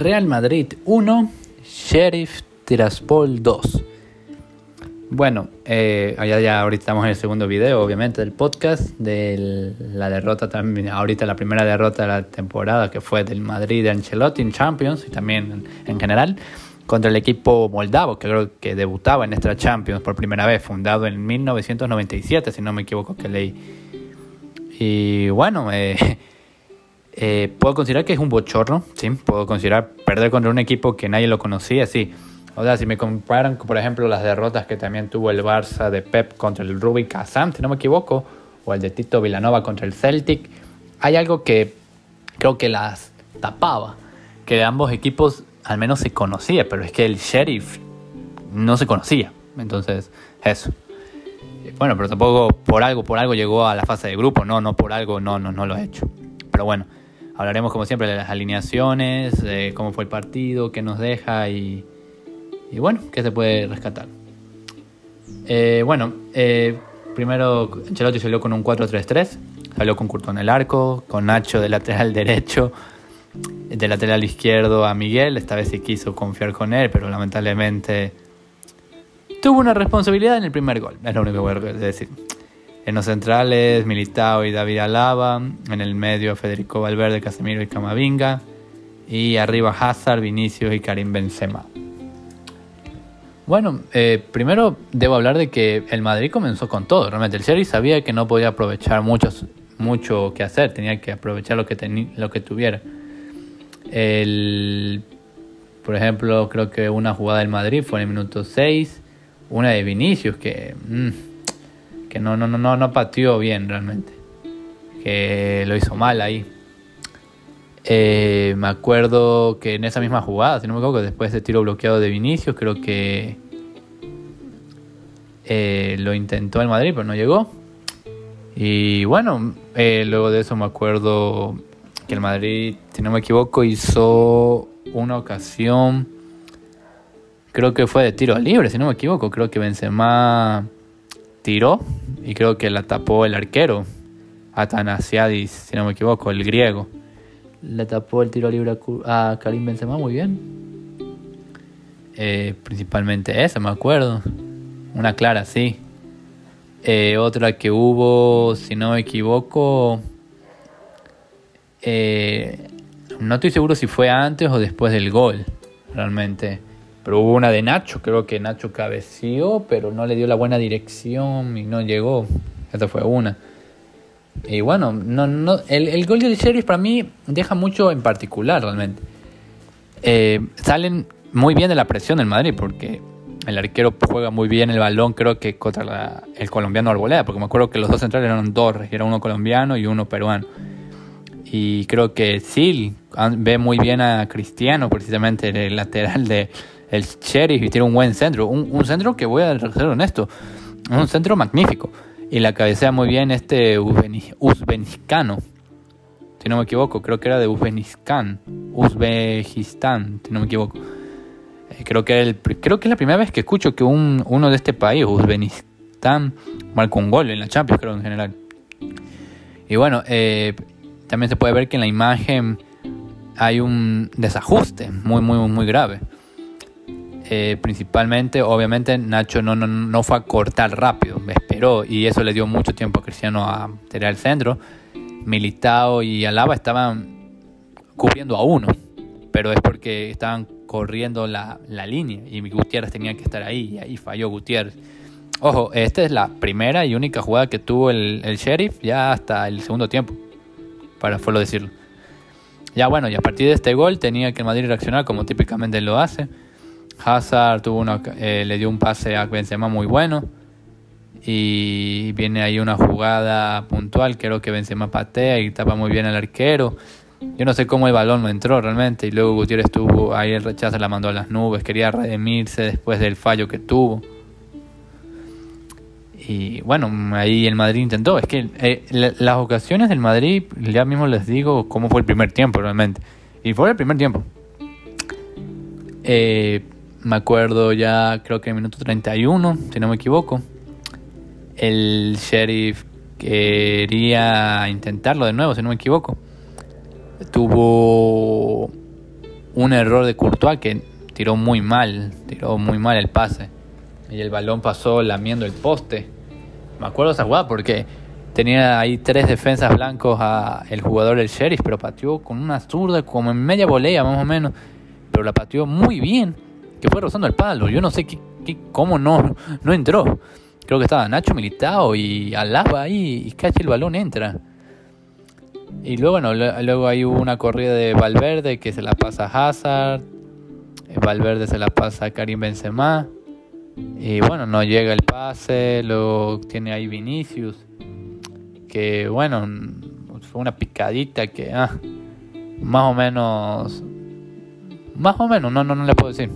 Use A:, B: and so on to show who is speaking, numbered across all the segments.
A: Real Madrid 1, Sheriff Tiraspol 2. Bueno, eh, ya, ahorita estamos en el segundo video, obviamente, del podcast, de la derrota también, ahorita la primera derrota de la temporada que fue del Madrid de Ancelotti en Champions y también en, general contra el equipo moldavo que creo que debutaba en esta Champions por primera vez, fundado en 1997, si no me equivoco que leí. Y bueno, eh, eh, puedo considerar que es un bochorno, sí, puedo considerar perder contra un equipo que nadie lo conocía, sí o sea, si me comparan, por ejemplo, las derrotas que también tuvo el Barça de Pep contra el Rubik Kazan, si no me equivoco, o el de Tito Villanova contra el Celtic, hay algo que creo que las tapaba, que ambos equipos al menos se conocía, pero es que el Sheriff no se conocía. Entonces, eso. Bueno, pero tampoco por algo, por algo llegó a la fase de grupo, no, no por algo, no, no, no lo he hecho. Pero bueno, hablaremos como siempre de las alineaciones, cómo fue el partido, qué nos deja y y bueno, ¿qué se puede rescatar? Eh, bueno, eh, primero Ancelotti salió con un 4-3-3, salió con Curto en el arco, con Nacho de lateral derecho, de lateral izquierdo a Miguel, esta vez sí quiso confiar con él, pero lamentablemente tuvo una responsabilidad en el primer gol, es lo único que voy a decir. En los centrales, Militao y David Alaba, en el medio Federico Valverde, Casemiro y Camavinga, y arriba Hazard, Vinicius y Karim Benzema. Bueno, eh, primero debo hablar de que el Madrid comenzó con todo. Realmente el Sheriff sabía que no podía aprovechar mucho, mucho que hacer, tenía que aprovechar lo que, lo que tuviera. El, por ejemplo, creo que una jugada del Madrid fue en el minuto 6, una de Vinicius que, mm, que no, no, no, no, pateó bien realmente, que lo hizo mal ahí. Eh, me acuerdo que en esa misma jugada, si no me equivoco, después de tiro bloqueado de Vinicius, creo que eh, lo intentó el Madrid, pero no llegó. Y bueno, eh, luego de eso me acuerdo que el Madrid, si no me equivoco, hizo una ocasión, creo que fue de tiro libre, si no me equivoco, creo que Benzema tiró y creo que la tapó el arquero, Atanasiadis, si no me equivoco, el griego le tapó el tiro libre a Karim Benzema muy bien. Eh, principalmente esa, me acuerdo. Una clara, sí. Eh, otra que hubo, si no me equivoco, eh, no estoy seguro si fue antes o después del gol, realmente. Pero hubo una de Nacho, creo que Nacho cabeció, pero no le dio la buena dirección y no llegó. Esta fue una. Y bueno, no, no, el, el gol de Sheriff para mí deja mucho en particular realmente. Eh, salen muy bien de la presión del Madrid porque el arquero juega muy bien el balón, creo que contra el colombiano Arboleda, porque me acuerdo que los dos centrales eran dos, era uno colombiano y uno peruano. Y creo que Sil ve muy bien a Cristiano, precisamente el lateral de el Sheriff, y tiene un buen centro. Un, un centro que voy a ser honesto, un centro magnífico. Y la cabecea muy bien este Uzbekistano. Si no me equivoco, creo que era de Uzbekistán. Uzbekistán, si no me equivoco. Eh, creo, que el, creo que es la primera vez que escucho que un, uno de este país, Uzbekistán, marca un gol en la Champions, creo en general. Y bueno, eh, también se puede ver que en la imagen hay un desajuste muy, muy, muy grave. Eh, principalmente, obviamente, Nacho no, no, no, fue a cortar rápido, esperó y eso le dio mucho tiempo a Cristiano a tirar el centro. Militao y Alaba estaban cubriendo a uno, pero es porque estaban corriendo la, la línea y Gutiérrez tenía que estar ahí y ahí falló Gutiérrez. Ojo, esta es la primera y única jugada que tuvo el, Sheriff ya hasta el segundo tiempo, para solo decirlo. Ya bueno, y a partir de este gol tenía que Madrid reaccionar como típicamente lo hace Hazard tuvo una, eh, le dio un pase a Benzema muy bueno. Y viene ahí una jugada puntual. Creo que Benzema patea y tapa muy bien al arquero. Yo no sé cómo el balón no entró realmente. Y luego Gutiérrez estuvo ahí el rechazo, la mandó a las nubes. Quería redimirse después del fallo que tuvo. Y bueno, ahí el Madrid intentó. Es que eh, las ocasiones del Madrid, ya mismo les digo cómo fue el primer tiempo realmente. Y fue el primer tiempo. Eh, me acuerdo ya, creo que en el minuto 31, si no me equivoco, el sheriff quería intentarlo de nuevo, si no me equivoco. Tuvo un error de Courtois que tiró muy mal, tiró muy mal el pase. Y el balón pasó lamiendo el poste. Me acuerdo esa jugada porque tenía ahí tres defensas blancos a el jugador del Sheriff, pero pateó con una zurda, como en media volea más o menos. Pero la pateó muy bien, que fue rozando el palo. Yo no sé qué, cómo no, no entró. Creo que estaba Nacho Militao y Alaba ahí y casi el balón entra. Y luego, bueno, luego hay una corrida de Valverde que se la pasa a Hazard. Eh, Valverde se la pasa a Karim Benzema. Y bueno, no llega el pase. Luego tiene ahí Vinicius. Que bueno, fue una picadita que ah, más o menos. Más o menos, no, no, no le puedo decir.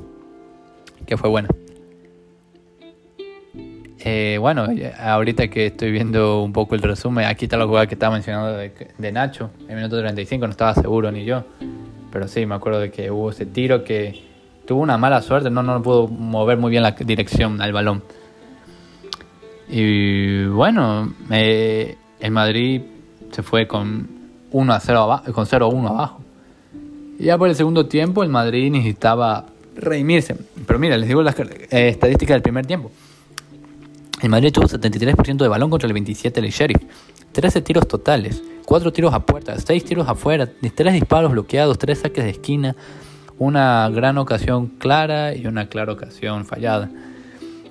A: Que fue buena. Eh, bueno, ahorita que estoy viendo un poco el resumen, aquí está la jugada que estaba mencionando de, Nacho, en minuto 35, no estaba seguro ni yo, pero sí, me acuerdo de que hubo ese tiro que tuvo una mala suerte, no, no pudo mover muy bien la dirección al balón. Y bueno, eh, el Madrid se fue con 1 a 0 abajo, con 0 a 1 abajo. Ya por el segundo tiempo el Madrid necesitaba redimirse. Pero mira, les digo las eh, estadísticas del primer tiempo. El Madrid tuvo 73% de balón contra el 27% del Sheriff. 13 tiros totales, 4 tiros a puerta, 6 tiros afuera, 3 disparos bloqueados, 3 saques de esquina, una gran ocasión clara y una clara ocasión fallada.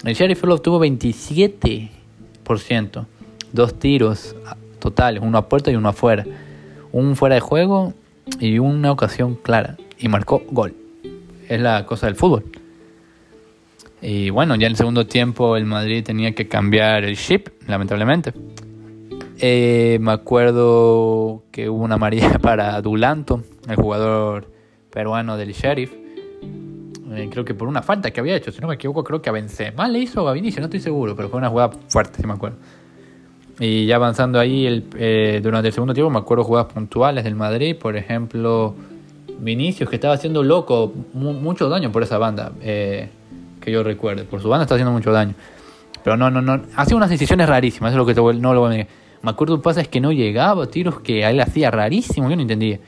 A: El Sheriff solo obtuvo 27%, 2 tiros totales, uno a puerta y uno afuera, un fuera de juego y una ocasión clara y marcó gol. Es la cosa del fútbol. Y bueno, ya en el segundo tiempo el Madrid tenía que cambiar el chip, lamentablemente. Eh, me acuerdo que hubo una amarilla para Dulanto, el jugador peruano del Sheriff. Eh, creo que por una falta que había hecho, si no me equivoco, creo que a Benzema le hizo a Vinicius, no estoy seguro, pero fue una jugada fuerte, si me acuerdo. Y ya avanzando ahí el, eh, durante el segundo tiempo, me acuerdo jugadas puntuales del Madrid, por ejemplo, Vinicius, que estaba haciendo loco, mucho daño por esa banda que yo recuerde. Por su banda está haciendo mucho daño. Pero no, no, no. Hacía unas decisiones rarísimas, eso es lo que te, no lo voy a Me acuerdo, pasa es que no llegaba, tiros que a él hacía rarísimo, yo no entendía.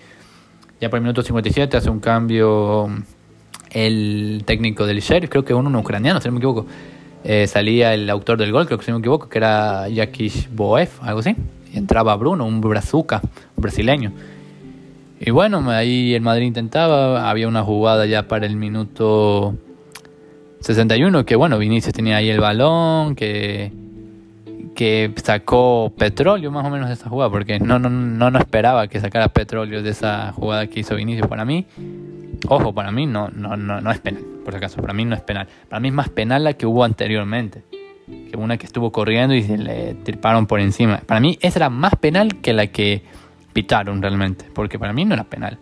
A: Ya por el minuto 57 hace un cambio el técnico del Sheriff, creo que uno, un ucraniano, si no me equivoco. Eh, salía el autor del gol, creo que si no me equivoco, que era Jakish Boef, algo así. Y entraba Bruno, un brazuca, un brasileño. Y bueno, ahí el Madrid intentaba, había una jugada ya para el minuto 61, que bueno, Vinicius tenía ahí el balón, que, que sacó petróleo más o menos de esa jugada, porque no, no, no, no esperaba que sacara petróleo de esa jugada que hizo Vinicius. Para mí, ojo, para mí no, no, no, no es penal, por si acaso, para mí no es penal. Para mí es más penal la que hubo anteriormente, que una que estuvo corriendo y se le triparon por encima. Para mí esa era más penal que la que pitaron realmente, porque para mí no era penal.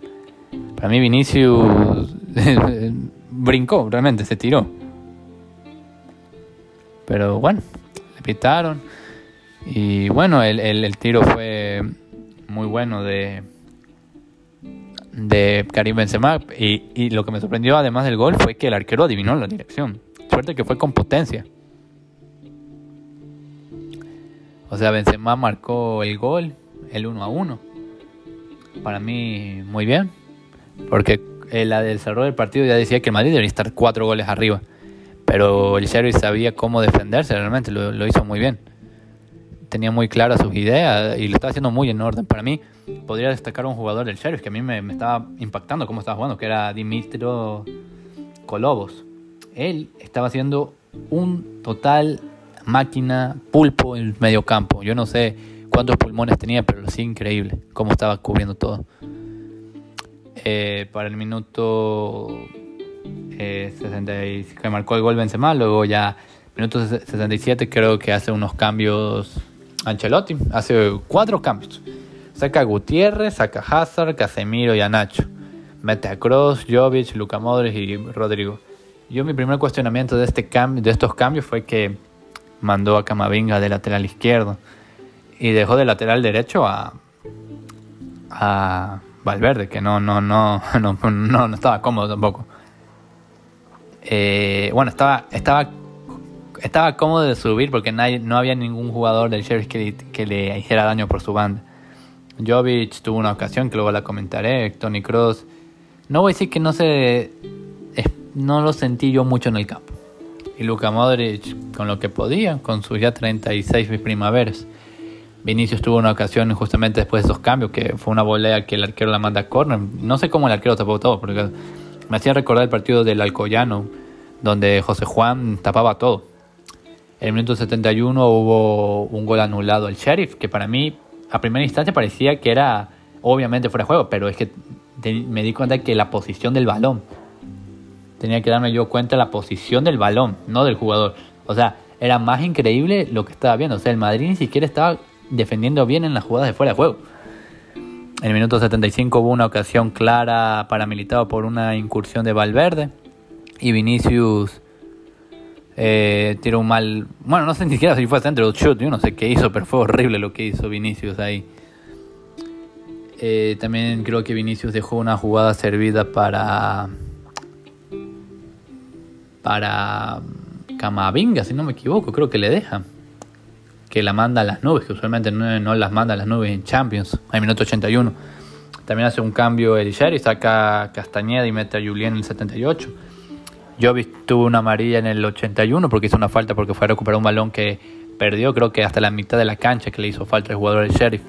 A: Para mí Vinicius brincó, realmente, se tiró. Pero bueno, le pitaron. Y bueno, el, el, tiro fue muy bueno de, de Karim Benzema. Y, y, lo que me sorprendió además del gol fue que el arquero adivinó la dirección. Suerte que fue con potencia. O sea, Benzema marcó el gol, el 1 a 1. Para mí, muy bien. Porque el desarrollo del partido ya decía que el Madrid debería estar cuatro goles arriba. Pero el Sheriff sabía cómo defenderse, realmente lo, hizo muy bien. Tenía muy claras sus ideas y lo estaba haciendo muy en orden. Para mí, podría destacar un jugador del Sheriff que a mí me, estaba impactando cómo estaba jugando, que era Dimitro Kolobos. Él estaba haciendo un total máquina pulpo en el medio campo. Yo no sé cuántos pulmones tenía, pero lo hacía increíble cómo estaba cubriendo todo. Eh, para el minuto eh, que marcó el gol Benzema, luego ya minutos 67 creo que hace unos cambios Ancelotti, hace cuatro cambios. Saca a Gutiérrez, saca a Hazard, Casemiro y a Nacho. Mete a Kroos, Jovic, Luka Modric y Rodrigo. Yo mi primer cuestionamiento de, este cambio, de estos cambios fue que mandó a Camavinga de lateral izquierdo y dejó de lateral derecho a, a Valverde, que no, no, no, no, no, no estaba cómodo tampoco. Eh, bueno, estaba, estaba, estaba cómodo de subir porque no había ningún jugador del Sheriff que, le hiciera daño por su banda. Jovic tuvo una ocasión que luego la comentaré, Tony Cross no voy a decir que no se no lo sentí yo mucho en el campo. Y Luka Modric con lo que podía, con sus ya 36 primaveras. Vinicius tuvo una ocasión justamente después de esos cambios, que fue una volea que el arquero la manda a corner. No sé cómo el arquero tapó todo, porque me hacía recordar el partido del Alcoyano, donde José Juan tapaba todo. En el minuto 71 hubo un gol anulado al Sheriff, que para mí a primera instancia parecía que era obviamente fuera de juego, pero es que me di cuenta que la posición del balón, tenía que darme yo cuenta la posición del balón, no del jugador. O sea, era más increíble lo que estaba viendo. O sea, el Madrid ni siquiera estaba defendiendo bien en las jugadas de fuera de juego. En el minuto 75 hubo una ocasión clara para Militado por una incursión de Valverde. Y Vinicius eh, tiró un mal. Bueno, no sé ni siquiera si fue centro o shoot. Yo no sé qué hizo, pero fue horrible lo que hizo Vinicius ahí. Eh, también creo que Vinicius dejó una jugada servida para para Camavinga, si no me equivoco, creo que le deja. Que la manda a las nubes, que usualmente no, las manda a las nubes en Champions, al minuto 81. También hace un cambio el y saca Castañeda y mete a Julián en el 78. Jovic tuvo una amarilla en el 81 porque hizo una falta porque fue a recuperar un balón que perdió, creo que hasta la mitad de la cancha que le hizo falta el jugador del Sheriff.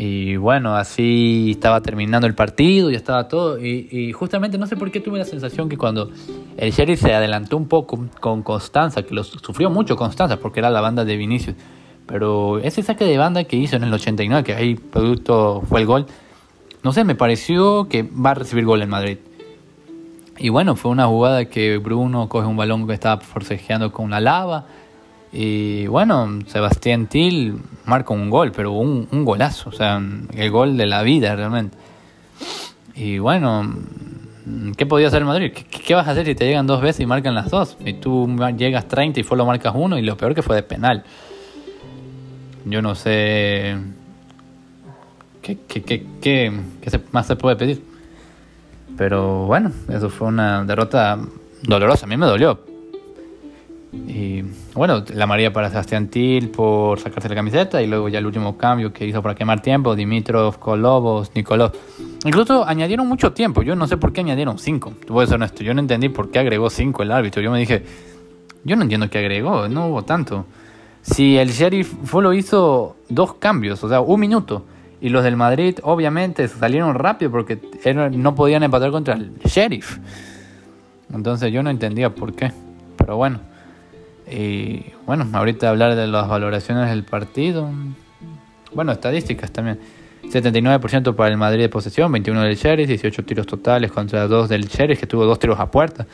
A: Y bueno, así estaba terminando el partido, ya estaba todo. Y, justamente no sé por qué tuve la sensación que cuando el Sheriff se adelantó un poco con Constanza, que lo sufrió mucho Constanza porque era la banda de Vinicius. Pero ese saque de banda que hizo en el 89, que ahí producto fue el gol, no sé, me pareció que va a recibir gol en Madrid. Y bueno, fue una jugada que Bruno coge un balón que estaba forcejeando con una lava y bueno, Sebastián Till marca un gol, pero un, golazo, o sea, el gol de la vida realmente. Y bueno, ¿qué podía hacer el Madrid? ¿Qué, vas a hacer si te llegan dos veces y marcan las dos? Y tú llegas 30 y solo marcas uno y lo peor que fue de penal. Yo no sé qué, qué más se puede pedir. Pero bueno, eso fue una derrota dolorosa. A mí me dolió, y bueno, la María para Sebastián Til por sacarse la camiseta y luego ya el último cambio que hizo para quemar tiempo, Dimitrov, Kolobos, Nicolás. Incluso añadieron mucho tiempo, yo no sé por qué añadieron cinco, voy a ser honesto, yo no entendí por qué agregó cinco el árbitro, yo me dije, yo no entiendo qué agregó, no hubo tanto. Si el Sheriff lo hizo dos cambios, o sea, un minuto, y los del Madrid obviamente salieron rápido porque no podían empatar contra el Sheriff. Entonces yo no entendía por qué, pero bueno. Y bueno, ahorita hablar de las valoraciones del partido. Bueno, estadísticas también. 79% para el Madrid de posesión, 21 del Sheriff, 18 tiros totales contra 2 del Sheriff, que tuvo 2 tiros a puerta.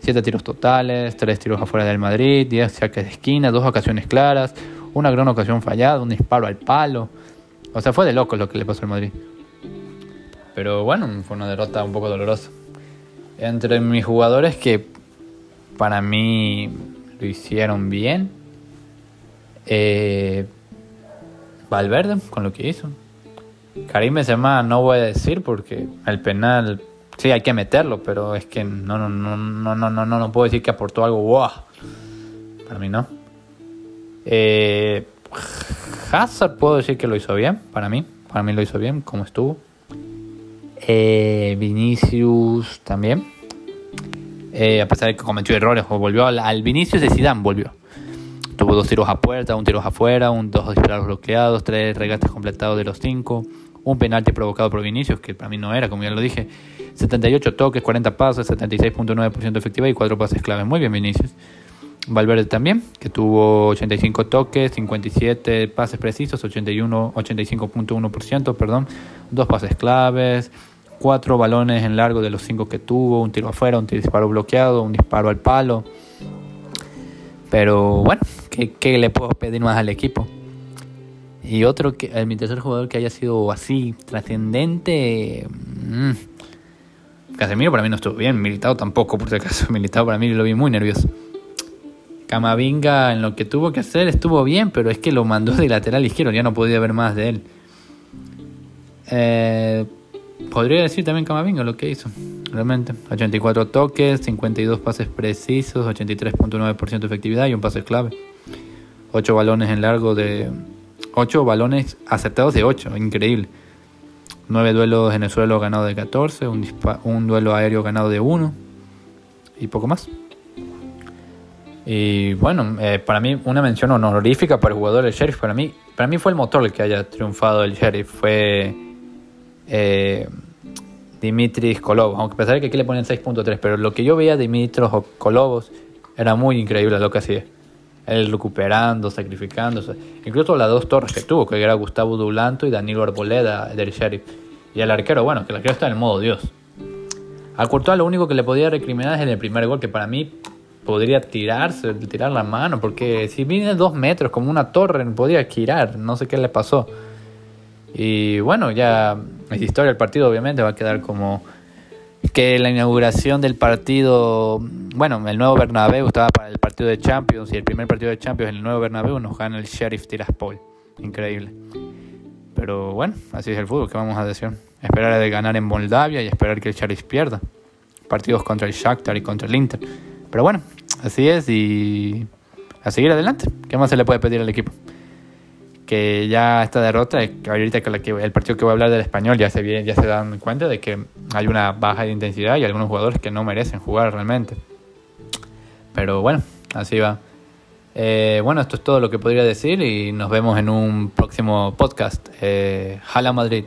A: 7 tiros totales, 3 tiros afuera del Madrid, 10 saques de esquina, 2 ocasiones claras, una gran ocasión fallada, un disparo al palo. O sea, fue de loco lo que le pasó al Madrid. Pero bueno, fue una derrota un poco dolorosa. Entre mis jugadores que para mí lo hicieron bien. Eh, Valverde con lo que hizo. Karim Benzema no voy a decir porque el penal sí hay que meterlo, pero es que no no no no no no no, puedo decir que aportó algo wow. Para mí no. Eh, Hazard puedo decir que lo hizo bien, para mí, para mí lo hizo bien como estuvo. Eh, Vinicius también. Eh, a pesar de que cometió errores volvió al, al Vinicius de Zidane, volvió. Tuvo dos tiros a puerta, un tiro afuera, un, dos disparos bloqueados, tres regates completados de los cinco, un penalti provocado por Vinicius, que para mí no era, como ya lo dije, 78 toques, 40 pases, 76.9% efectiva y 4 pases clave. Muy bien Vinicius. Valverde también, que tuvo 85 toques, 57 pases precisos, 81, 85.1%, perdón, dos pases claves, cuatro balones en largo de los cinco que tuvo, un tiro afuera, un disparo bloqueado, un disparo al palo. Pero bueno, ¿qué, le puedo pedir más al equipo? Y otro, que eh, mi tercer jugador que haya sido así trascendente. Mmm, Casemiro para mí no estuvo bien, Militado tampoco, por si acaso. Militado para mí lo vi muy nervioso. Camavinga en lo que tuvo que hacer estuvo bien, pero es que lo mandó de lateral izquierdo, ya no podía ver más de él. Eh, Podría decir también Camavinga lo que hizo, realmente. 84 toques, 52 pases precisos, 83.9% de efectividad y un pase clave. 8 balones en largo de... 8 balones acertados de 8, increíble. 9 duelos en el suelo ganado de 14, un, un duelo aéreo ganado de 1 y poco más. Y bueno, eh, para mí una mención honorífica para el jugador del Sheriff, para mí, para mí fue el motor el que haya triunfado el Sheriff, fue eh, Dimitris Kolovos, aunque de que aquí le ponen 6.3, pero lo que yo veía de Dimitros Kolovos era muy increíble lo que hacía. Él recuperando, sacrificándose. Incluso las dos torres que tuvo, que era Gustavo Dulanto y Danilo Arboleda del Sheriff. Y el arquero, bueno, que el arquero está en el modo Dios. A Courtois lo único que le podía recriminar es en el primer gol, que para mí podría tirarse, tirar la mano, porque si viene dos metros como una torre, podía girar, no sé qué le pasó. Y bueno, ya es historia del partido, obviamente, va a quedar como que la inauguración del partido, bueno, el nuevo Bernabéu estaba para el partido de Champions y el primer partido de Champions en el nuevo Bernabéu nos gana el Sheriff Tiraspol. Increíble. Pero bueno, así es el fútbol, ¿qué vamos a decir? Esperar a ganar en Moldavia y esperar que el Sheriff pierda. Partidos contra el Shakhtar y contra el Inter. Pero bueno, así es y a seguir adelante. ¿Qué más se le puede pedir al equipo? Que ya esta derrota, ahorita que el partido que voy a hablar del español ya se, ya se dan cuenta de que hay una baja de intensidad y algunos jugadores que no merecen jugar realmente. Pero bueno, así va. Eh, bueno, esto es todo lo que podría decir y nos vemos en un próximo podcast. Eh, Jala Madrid.